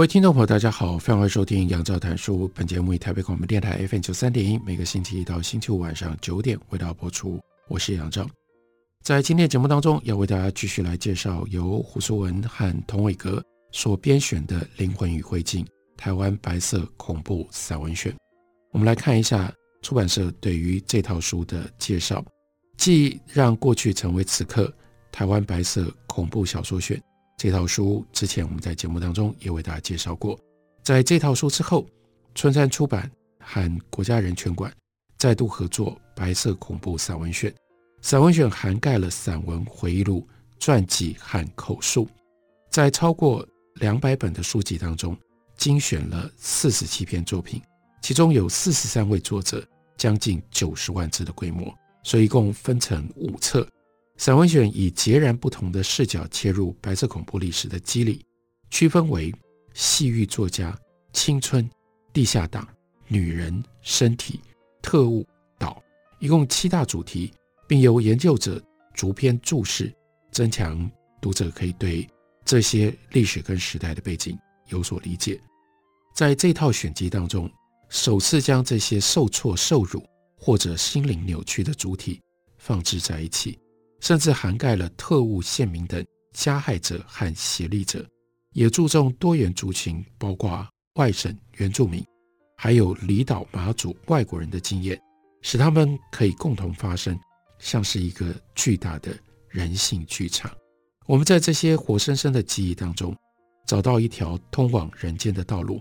各位听众朋友，大家好，欢迎收听杨照谈书。本节目以台北广播电台 FM 九三点一，每个星期一到星期五晚上九点为大家播出。我是杨照，在今天节目当中，要为大家继续来介绍由胡苏文和童伟格所编选的《灵魂与灰烬》台湾白色恐怖散文选。我们来看一下出版社对于这套书的介绍，既让过去成为此刻台湾白色恐怖小说选。这套书之前我们在节目当中也为大家介绍过，在这套书之后，春山出版和国家人权馆再度合作《白色恐怖散文选》。散文选涵盖了散文、回忆录、传记和口述，在超过两百本的书籍当中，精选了四十七篇作品，其中有四十三位作者，将近九十万字的规模，所以一共分成五册。散文选以截然不同的视角切入白色恐怖历史的机理，区分为戏剧作家、青春、地下党、女人、身体、特务、岛，一共七大主题，并由研究者逐篇注释，增强读者可以对这些历史跟时代的背景有所理解。在这套选集当中，首次将这些受挫、受辱或者心灵扭曲的主体放置在一起。甚至涵盖了特务、宪民等加害者和协力者，也注重多元族群，包括外省原住民，还有离岛马祖外国人的经验，使他们可以共同发声，像是一个巨大的人性剧场。我们在这些活生生的记忆当中，找到一条通往人间的道路，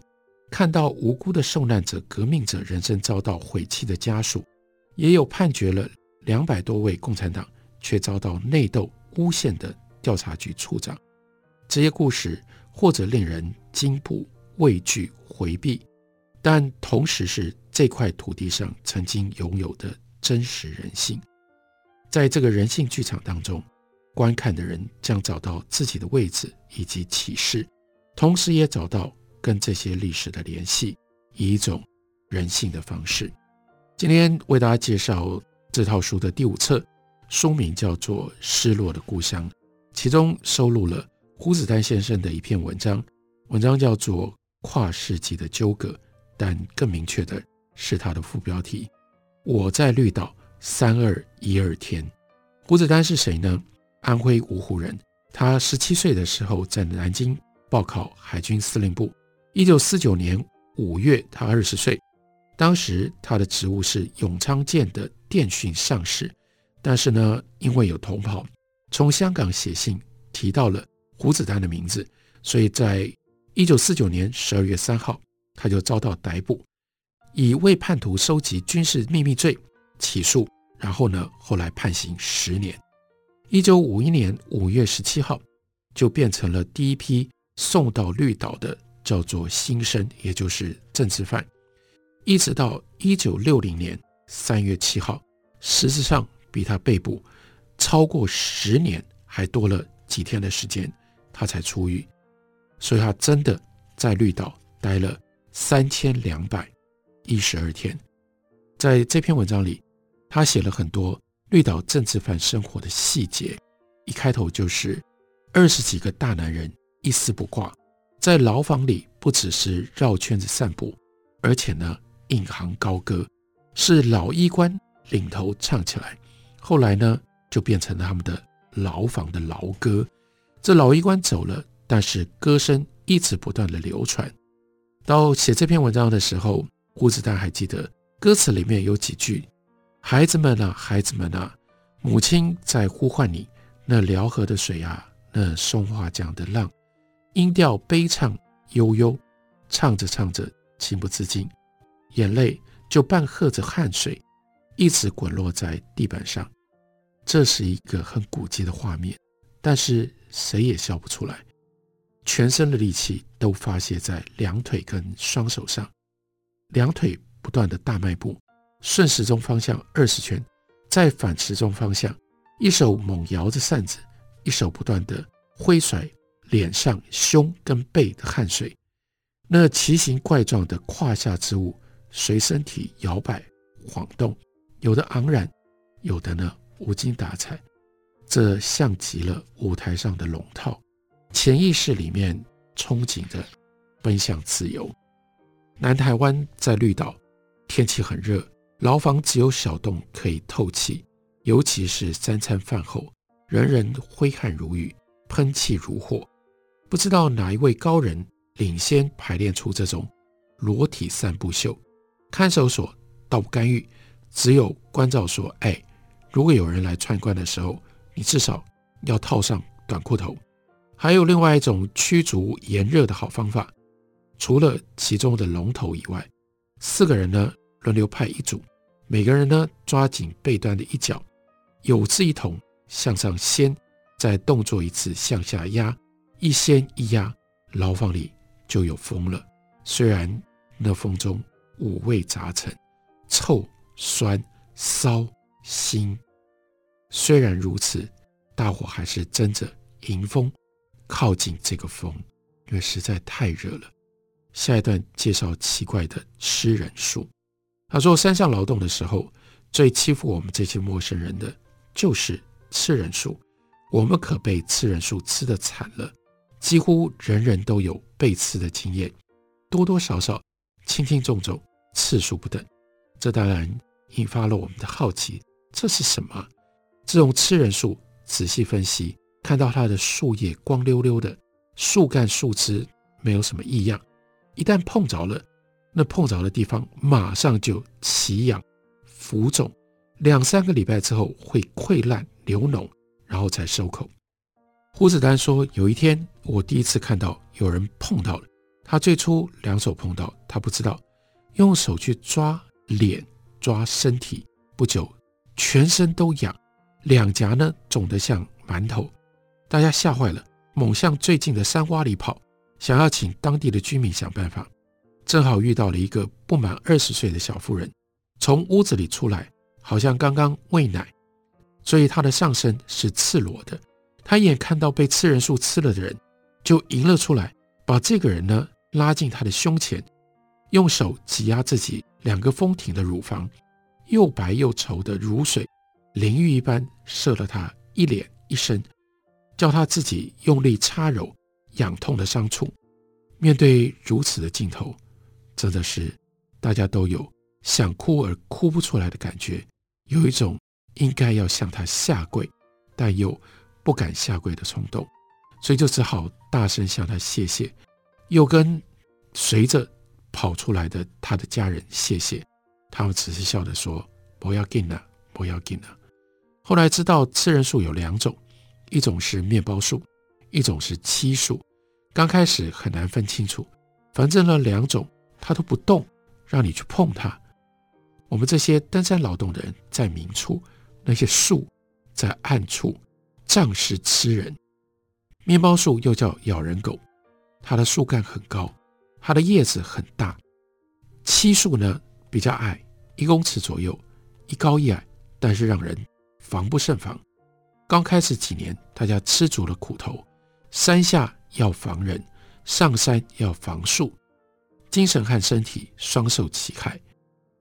看到无辜的受难者、革命者人生遭到毁弃的家属，也有判决了两百多位共产党。却遭到内斗诬陷的调查局处长，这些故事或者令人惊怖、畏惧、回避，但同时是这块土地上曾经拥有的真实人性。在这个人性剧场当中，观看的人将找到自己的位置以及启示，同时也找到跟这些历史的联系，以一种人性的方式。今天为大家介绍这套书的第五册。书名叫做《失落的故乡》，其中收录了胡子丹先生的一篇文章，文章叫做《跨世纪的纠葛》，但更明确的是他的副标题：“我在绿岛三二一二天。”胡子丹是谁呢？安徽芜湖人，他十七岁的时候在南京报考海军司令部。一九四九年五月，他二十岁，当时他的职务是永昌舰的电讯上士。但是呢，因为有同袍从香港写信提到了胡子丹的名字，所以在一九四九年十二月三号，他就遭到逮捕，以为叛徒收集军事秘密罪起诉，然后呢，后来判刑十年。一九五一年五月十七号，就变成了第一批送到绿岛的叫做新生，也就是政治犯，一直到一九六零年三月七号，实质上。比他被捕超过十年还多了几天的时间，他才出狱，所以他真的在绿岛待了三千两百一十二天。在这篇文章里，他写了很多绿岛政治犯生活的细节。一开头就是二十几个大男人一丝不挂，在牢房里不只是绕圈子散步，而且呢，引吭高歌，是老医官领头唱起来。后来呢，就变成了他们的牢房的牢歌。这老医官走了，但是歌声一直不断的流传。到写这篇文章的时候，胡子丹还记得歌词里面有几句：“孩子们啊，孩子们啊，母亲在呼唤你。那辽河的水啊，那松花江的浪，音调悲怅悠悠，唱着唱着情不自禁，眼泪就伴和着汗水，一直滚落在地板上。”这是一个很古迹的画面，但是谁也笑不出来。全身的力气都发泄在两腿跟双手上，两腿不断的大迈步，顺时钟方向二十圈，再反时钟方向，一手猛摇着扇子，一手不断的挥甩脸上、胸跟背的汗水。那奇形怪状的胯下之物随身体摇摆晃动，有的昂然，有的呢无精打采。这像极了舞台上的龙套，潜意识里面憧憬着奔向自由。南台湾在绿岛，天气很热，牢房只有小洞可以透气，尤其是三餐饭后，人人挥汗如雨，喷气如火。不知道哪一位高人领先排练出这种裸体散步秀。看守所倒不干预，只有关照说：“哎，如果有人来参观的时候。”你至少要套上短裤头。还有另外一种驱逐炎热的好方法，除了其中的龙头以外，四个人呢轮流派一组，每个人呢抓紧背端的一角，有志一同向上掀，再动作一次向下压，一掀一压，牢房里就有风了。虽然那风中五味杂陈，臭、酸、骚、腥。虽然如此，大伙还是争着迎风靠近这个风，因为实在太热了。下一段介绍奇怪的吃人树。他说，山上劳动的时候，最欺负我们这些陌生人的就是吃人树。我们可被吃人树吃得惨了，几乎人人都有被吃的经验，多多少少轻轻重重，次数不等。这当然引发了我们的好奇，这是什么？这种吃人树，仔细分析，看到它的树叶光溜溜的，树干树枝没有什么异样。一旦碰着了，那碰着的地方马上就奇痒、浮肿，两三个礼拜之后会溃烂、流脓，然后才收口。胡子丹说，有一天我第一次看到有人碰到了，他最初两手碰到，他不知道用手去抓脸、抓身体，不久全身都痒。两颊呢肿得像馒头，大家吓坏了，猛向最近的山洼里跑，想要请当地的居民想办法。正好遇到了一个不满二十岁的小妇人，从屋子里出来，好像刚刚喂奶，所以她的上身是赤裸的。她一眼看到被吃人树吃了的人，就迎了出来，把这个人呢拉进她的胸前，用手挤压自己两个丰挺的乳房，又白又稠的乳水。淋浴一般射了他一脸一身，叫他自己用力擦揉痒痛的伤处。面对如此的镜头，真的是大家都有想哭而哭不出来的感觉，有一种应该要向他下跪，但又不敢下跪的冲动，所以就只好大声向他谢谢，又跟随着跑出来的他的家人谢谢。他们只是笑着说：“不要紧了，不要紧了。”后来知道吃人树有两种，一种是面包树，一种是漆树。刚开始很难分清楚，反正呢两种它都不动，让你去碰它。我们这些登山劳动的人在明处，那些树在暗处，仗势吃人。面包树又叫咬人狗，它的树干很高，它的叶子很大。漆树呢比较矮，一公尺左右，一高一矮，但是让人。防不胜防。刚开始几年，大家吃足了苦头，山下要防人，上山要防树，精神和身体双受其害。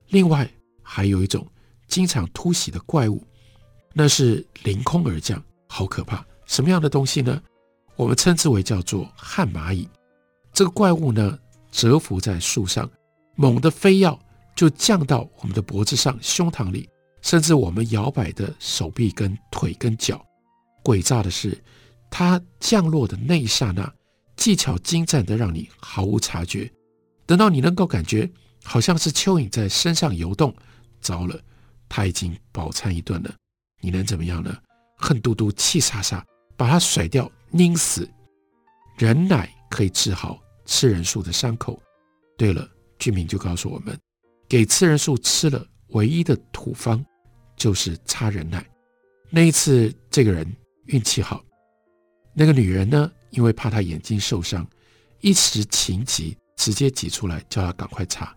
另外，还有一种经常突袭的怪物，那是凌空而降，好可怕。什么样的东西呢？我们称之为叫做旱蚂蚁。这个怪物呢，蛰伏在树上，猛地飞要就降到我们的脖子上、胸膛里。甚至我们摇摆的手臂、跟腿、跟脚，诡诈的是，它降落的那一刹那，技巧精湛的让你毫无察觉。等到你能够感觉，好像是蚯蚓在身上游动，糟了，它已经饱餐一顿了。你能怎么样呢？恨嘟嘟、气煞煞，把它甩掉、拧死。人奶可以治好吃人树的伤口。对了，居民就告诉我们，给吃人树吃了。唯一的土方就是擦人奶。那一次，这个人运气好，那个女人呢，因为怕他眼睛受伤，一时情急，直接挤出来叫他赶快擦。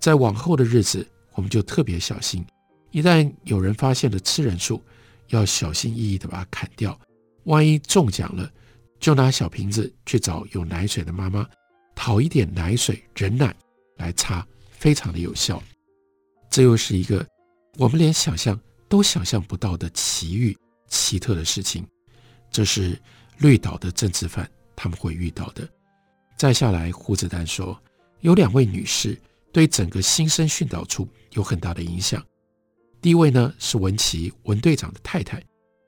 在往后的日子，我们就特别小心，一旦有人发现了吃人树，要小心翼翼地把它砍掉。万一中奖了，就拿小瓶子去找有奶水的妈妈，讨一点奶水人奶来擦，非常的有效。这又是一个我们连想象都想象不到的奇遇、奇特的事情。这是绿岛的政治犯他们会遇到的。再下来，胡子丹说，有两位女士对整个新生训导处有很大的影响。第一位呢是文琪文队长的太太，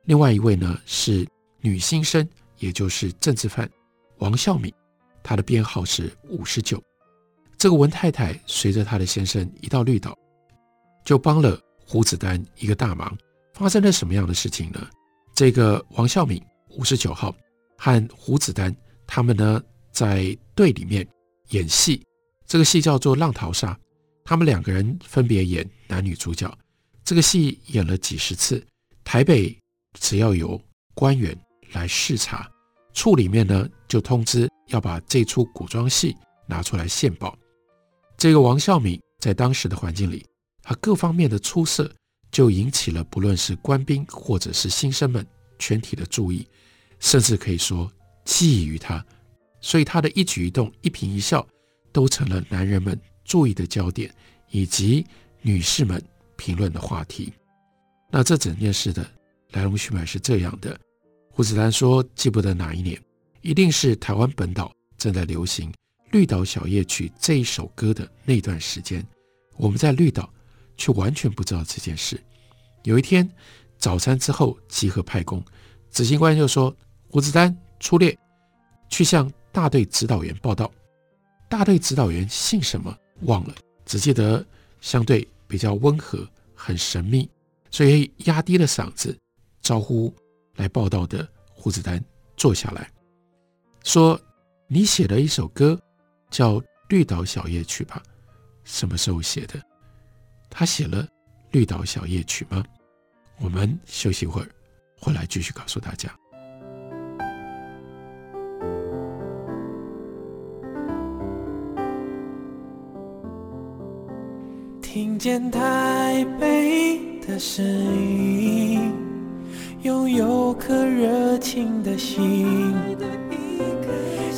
另外一位呢是女新生，也就是政治犯王孝敏，他的编号是五十九。这个文太太随着她的先生一到绿岛，就帮了胡子丹一个大忙。发生了什么样的事情呢？这个王孝敏五十九号和胡子丹他们呢在队里面演戏，这个戏叫做《浪淘沙》，他们两个人分别演男女主角。这个戏演了几十次，台北只要有官员来视察，处里面呢就通知要把这出古装戏拿出来献宝。这个王孝敏在当时的环境里，他各方面的出色，就引起了不论是官兵或者是新生们全体的注意，甚至可以说觊觎他，所以他的一举一动、一颦一笑，都成了男人们注意的焦点，以及女士们评论的话题。那这整件事的来龙去脉是这样的：胡子丹说，记不得哪一年，一定是台湾本岛正在流行《绿岛小夜曲》这一首歌的那段时间，我们在绿岛却完全不知道这件事。有一天早餐之后集合派工，执行官就说：“胡子丹出列，去向大队指导员报到。”大队指导员姓什么忘了，只记得相对比较温和，很神秘，所以压低了嗓子招呼来报到的胡子丹坐下来说：“你写了一首歌叫《绿岛小夜曲》吧？什么时候写的？”他写了《绿岛小夜曲》吗？我们休息一会儿，回来继续告诉大家。听见台北的声音，拥有颗热情的心，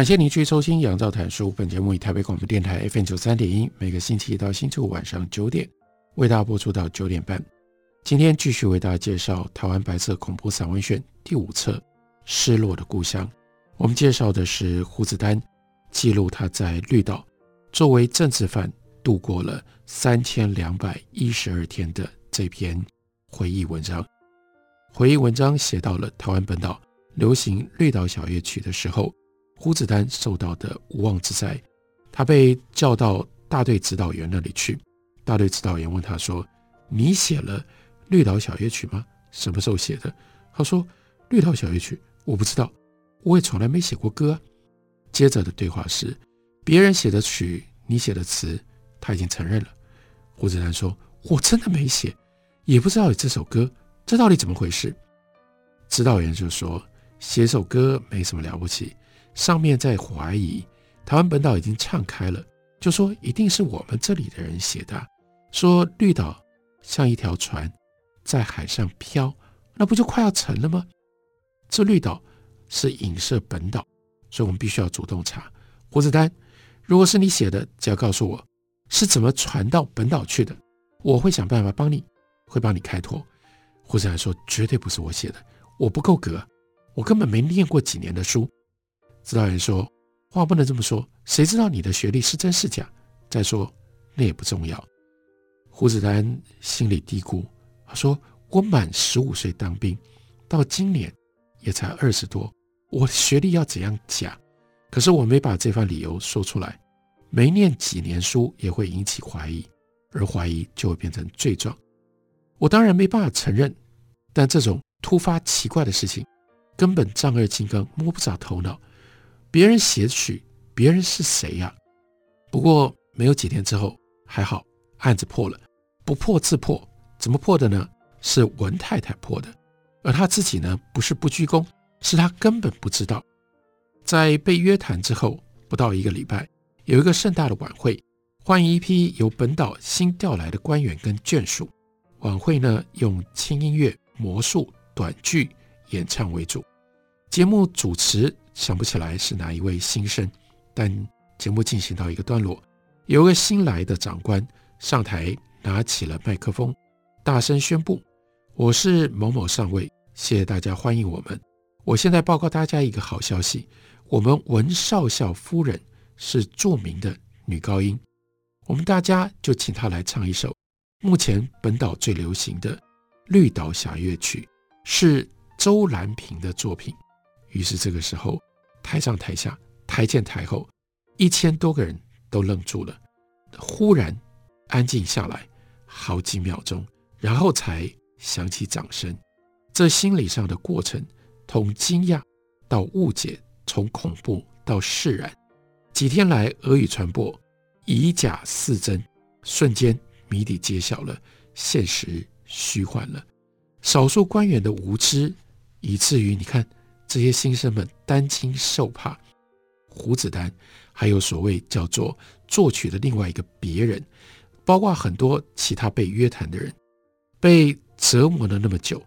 感谢您去收听《杨照谈书》。本节目以台北广播电台 FM 九三点一，每个星期一到星期五晚上九点为大家播出到九点半。今天继续为大家介绍台湾白色恐怖散文选第五册《失落的故乡》。我们介绍的是胡子丹记录他在绿岛作为政治犯度过了三千两百一十二天的这篇回忆文章。回忆文章写到了台湾本岛流行《绿岛小夜曲》的时候。胡子丹受到的无妄之灾，他被叫到大队指导员那里去。大队指导员问他说：“你写了《绿岛小夜曲》吗？什么时候写的？”他说：“《绿岛小夜曲》，我不知道，我也从来没写过歌。”接着的对话是：别人写的曲，你写的词，他已经承认了。胡子丹说：“我真的没写，也不知道有这首歌，这到底怎么回事？”指导员就说：“写首歌没什么了不起。”上面在怀疑台湾本岛已经唱开了，就说一定是我们这里的人写的，说绿岛像一条船在海上飘，那不就快要沉了吗？这绿岛是影射本岛，所以我们必须要主动查。胡子丹，如果是你写的，只要告诉我是怎么传到本岛去的，我会想办法帮你，会帮你开脱。胡子丹说绝对不是我写的，我不够格，我根本没念过几年的书。指导员说：“话不能这么说，谁知道你的学历是真是假？再说，那也不重要。”胡子丹心里嘀咕：“他说我满十五岁当兵，到今年也才二十多，我学历要怎样讲？可是我没把这番理由说出来，没念几年书也会引起怀疑，而怀疑就会变成罪状。我当然没办法承认，但这种突发奇怪的事情，根本丈二金刚摸不着头脑。别人写曲，别人是谁呀？不过没有几天之后，还好案子破了，不破自破。怎么破的呢？是文太太破的，而他自己呢，不是不居功，是他根本不知道。在被约谈之后不到一个礼拜，有一个盛大的晚会，欢迎一批由本岛新调来的官员跟眷属。晚会呢，用轻音乐、魔术、短剧演唱为主。节目主持想不起来是哪一位新生，但节目进行到一个段落，有个新来的长官上台，拿起了麦克风，大声宣布：“我是某某上尉，谢谢大家欢迎我们。我现在报告大家一个好消息，我们文少校夫人是著名的女高音，我们大家就请她来唱一首目前本岛最流行的《绿岛小乐曲》，是周兰萍的作品。”于是这个时候，台上台下、台前台后，一千多个人都愣住了，忽然安静下来好几秒钟，然后才响起掌声。这心理上的过程，从惊讶到误解，从恐怖到释然，几天来俄语传播以假似真，瞬间谜底揭晓了，现实虚幻了。少数官员的无知，以至于你看。这些新生们担惊受怕，胡子丹还有所谓叫做作曲的另外一个别人，包括很多其他被约谈的人，被折磨了那么久，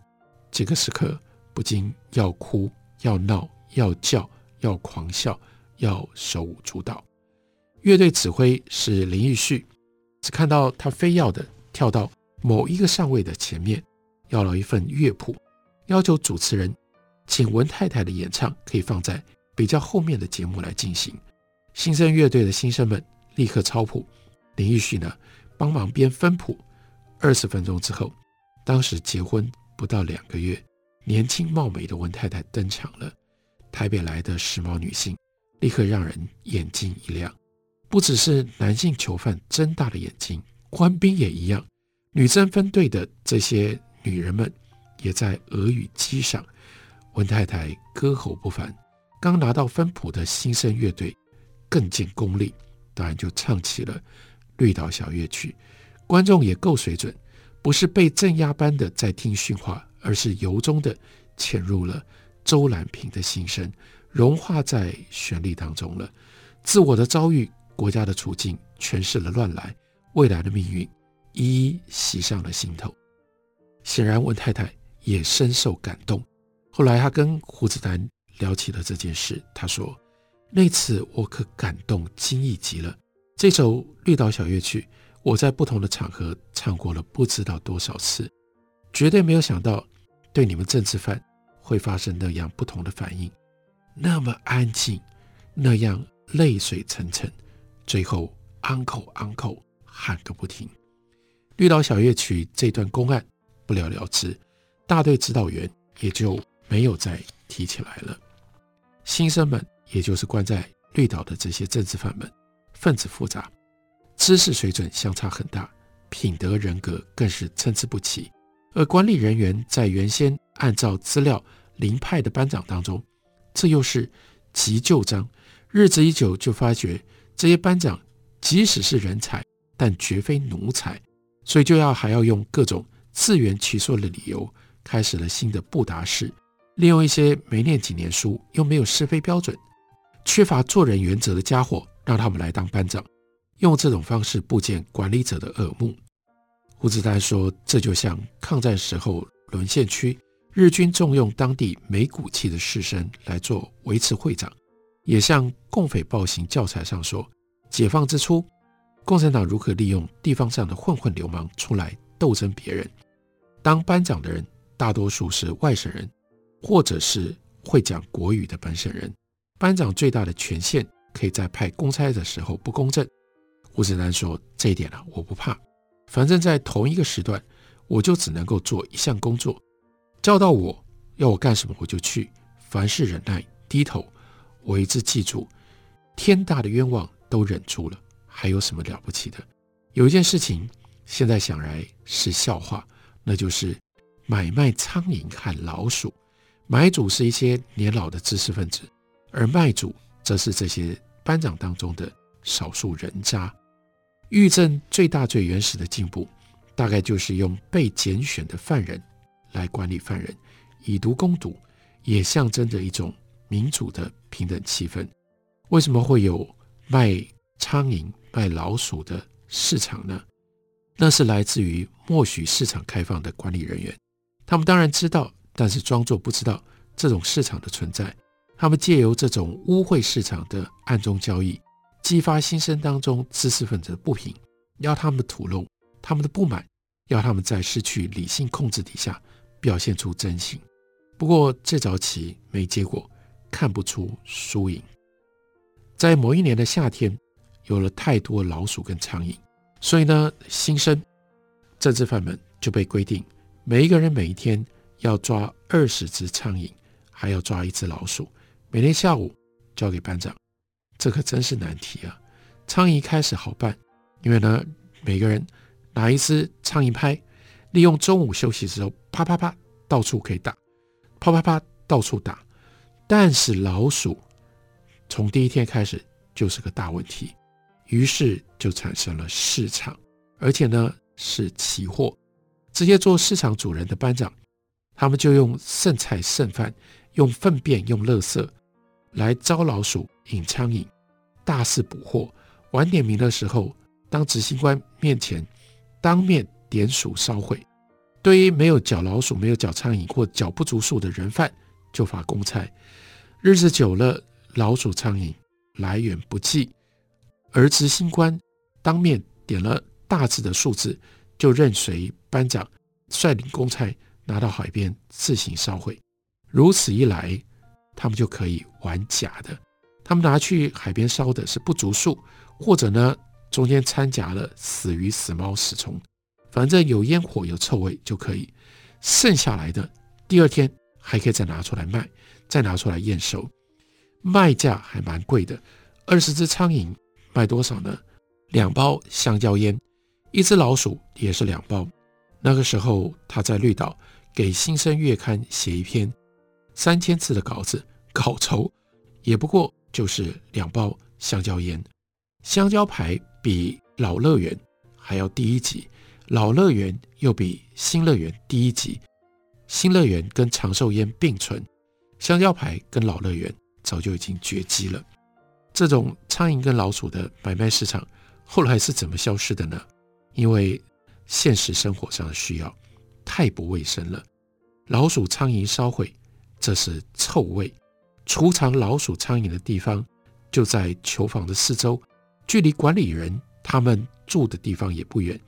这个时刻不禁要哭、要闹、要叫、要狂笑、要手舞足蹈。乐队指挥是林义旭，只看到他非要的跳到某一个上位的前面，要了一份乐谱，要求主持人。请文太太的演唱可以放在比较后面的节目来进行。新生乐队的新生们立刻抄谱，林义旭呢帮忙编分谱。二十分钟之后，当时结婚不到两个月、年轻貌美的文太太登场了。台北来的时髦女性，立刻让人眼睛一亮。不只是男性囚犯睁大了眼睛，官兵也一样。女生分队的这些女人们，也在俄语机上。文太太歌喉不凡，刚拿到分谱的新生乐队更见功力，当然就唱起了《绿岛小乐曲》。观众也够水准，不是被镇压般的在听训话，而是由衷的潜入了周兰萍的心声，融化在旋律当中了。自我的遭遇、国家的处境、诠释了乱来、未来的命运，一一袭上了心头。显然，文太太也深受感动。后来，他跟胡子丹聊起了这件事。他说：“那次我可感动惊异极了。这首《绿岛小夜曲》，我在不同的场合唱过了不知道多少次，绝对没有想到对你们政治犯会发生那样不同的反应，那么安静，那样泪水沉沉，最后 uncle uncle 喊个不停。《绿岛小夜曲》这段公案不了了之，大队指导员也就。”没有再提起来了。新生们，也就是关在绿岛的这些政治犯们，分子复杂，知识水准相差很大，品德人格更是参差不齐。而管理人员在原先按照资料临派的班长当中，这又是急就章。日子一久，就发觉这些班长即使是人才，但绝非奴才，所以就要还要用各种自圆其说的理由，开始了新的布达式。利用一些没念几年书又没有是非标准、缺乏做人原则的家伙，让他们来当班长，用这种方式布建管理者的耳目。胡子丹说：“这就像抗战时候沦陷区，日军重用当地没骨气的士绅来做维持会长，也像共匪暴行教材上说，解放之初，共产党如何利用地方上的混混流氓出来斗争别人。当班长的人大多数是外省人。”或者是会讲国语的本省人，班长最大的权限可以在派公差的时候不公正。胡子南说：“这一点啊，我不怕，反正在同一个时段，我就只能够做一项工作，叫到我要我干什么我就去，凡事忍耐，低头，我一直记住，天大的冤枉都忍住了，还有什么了不起的？有一件事情，现在想来是笑话，那就是买卖苍蝇和老鼠。买主是一些年老的知识分子，而卖主则是这些班长当中的少数人渣。狱政最大最原始的进步，大概就是用被拣选的犯人来管理犯人，以毒攻毒，也象征着一种民主的平等气氛。为什么会有卖苍蝇、卖老鼠的市场呢？那是来自于默许市场开放的管理人员，他们当然知道。但是装作不知道这种市场的存在，他们借由这种污秽市场的暗中交易，激发新生当中知识分子的不平，要他们的吐露他们的不满，要他们在失去理性控制底下表现出真心。不过这招棋没结果，看不出输赢。在某一年的夏天，有了太多老鼠跟苍蝇，所以呢，新生政治犯们就被规定，每一个人每一天。要抓二十只苍蝇，还要抓一只老鼠，每天下午交给班长。这可真是难题啊！苍蝇开始好办，因为呢，每个人拿一只苍蝇拍，利用中午休息之后，啪啪啪，到处可以打，啪啪啪，到处打。但是老鼠从第一天开始就是个大问题，于是就产生了市场，而且呢是期货。直接做市场主人的班长。他们就用剩菜剩饭，用粪便、用垃圾来招老鼠、引苍蝇，大肆捕获。晚点名的时候，当执行官面前当面点数烧毁。对于没有缴老鼠、没有缴苍蝇或缴不足数的人犯，就罚公差。日子久了，老鼠、苍蝇来源不济，而执行官当面点了大致的数字，就任随班长率领公差。拿到海边自行烧毁，如此一来，他们就可以玩假的。他们拿去海边烧的是不足数，或者呢中间掺杂了死鱼、死猫、死虫，反正有烟火、有臭味就可以。剩下来的第二天还可以再拿出来卖，再拿出来验收，卖价还蛮贵的。二十只苍蝇卖多少呢？两包香蕉烟，一只老鼠也是两包。那个时候他在绿岛。给《新生月刊》写一篇三千字的稿子，稿酬也不过就是两包香蕉烟。香蕉牌比老乐园还要低一级，老乐园又比新乐园低一级。新乐园跟长寿烟并存，香蕉牌跟老乐园早就已经绝迹了。这种苍蝇跟老鼠的买卖市场后来是怎么消失的呢？因为现实生活上的需要。太不卫生了，老鼠、苍蝇烧毁，这是臭味。储藏老鼠、苍蝇的地方就在囚房的四周，距离管理人他们住的地方也不远。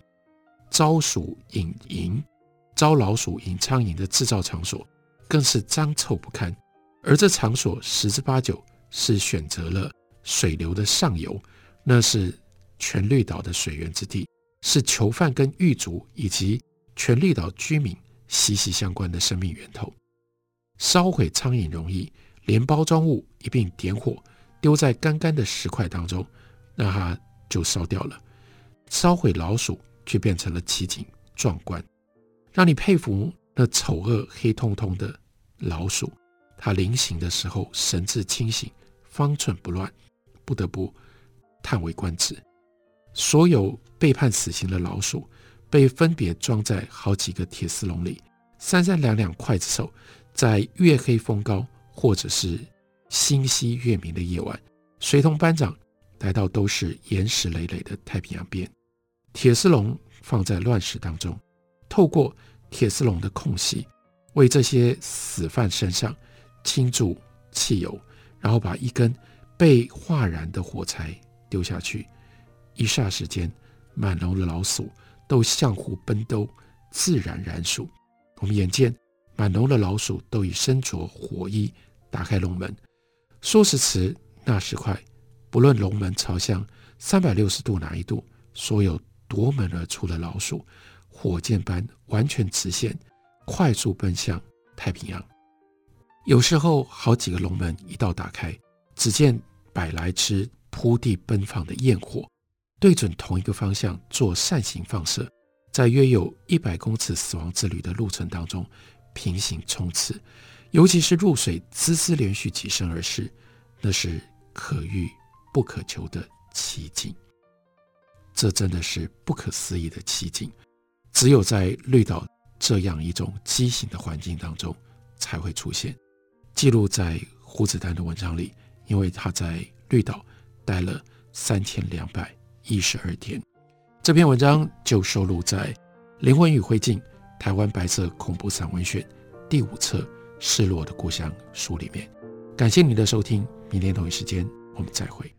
招鼠引蝇、招老鼠引苍蝇的制造场所更是脏臭不堪，而这场所十之八九是选择了水流的上游，那是全绿岛的水源之地，是囚犯跟狱卒以及。全力岛居民息息相关的生命源头，烧毁苍蝇容易，连包装物一并点火，丢在干干的石块当中，那它就烧掉了。烧毁老鼠却变成了奇景壮观，让你佩服那丑恶黑通通的老鼠。它临刑的时候神志清醒，方寸不乱，不得不叹为观止。所有被判死刑的老鼠。被分别装在好几个铁丝笼里，三三两两刽子手，在月黑风高或者是星稀月明的夜晚，随同班长来到都是岩石累累的太平洋边，铁丝笼放在乱石当中，透过铁丝笼的空隙，为这些死犯身上倾注汽油，然后把一根被化燃的火柴丢下去，一霎时间，满笼的老鼠。都相互奔兜，自然燃烧。我们眼见满笼的老鼠都已身着火衣，打开笼门。说时迟，那时快，不论笼门朝向三百六十度哪一度，所有夺门而出的老鼠，火箭般完全直线，快速奔向太平洋。有时候好几个笼门一道打开，只见百来只扑地奔放的焰火，对准同一个方向做扇形放射，在约有一百公尺死亡之旅的路程当中平行冲刺，尤其是入水滋滋连续几声而逝，那是可遇不可求的奇景。这真的是不可思议的奇景，只有在绿岛这样一种畸形的环境当中才会出现。记录在胡子丹的文章里，因为他在绿岛待了三千两百一十二天。这篇文章就收录在《灵魂与灰烬：台湾白色恐怖散文选》第五册《失落的故乡》书里面。感谢你的收听，明天同一时间我们再会。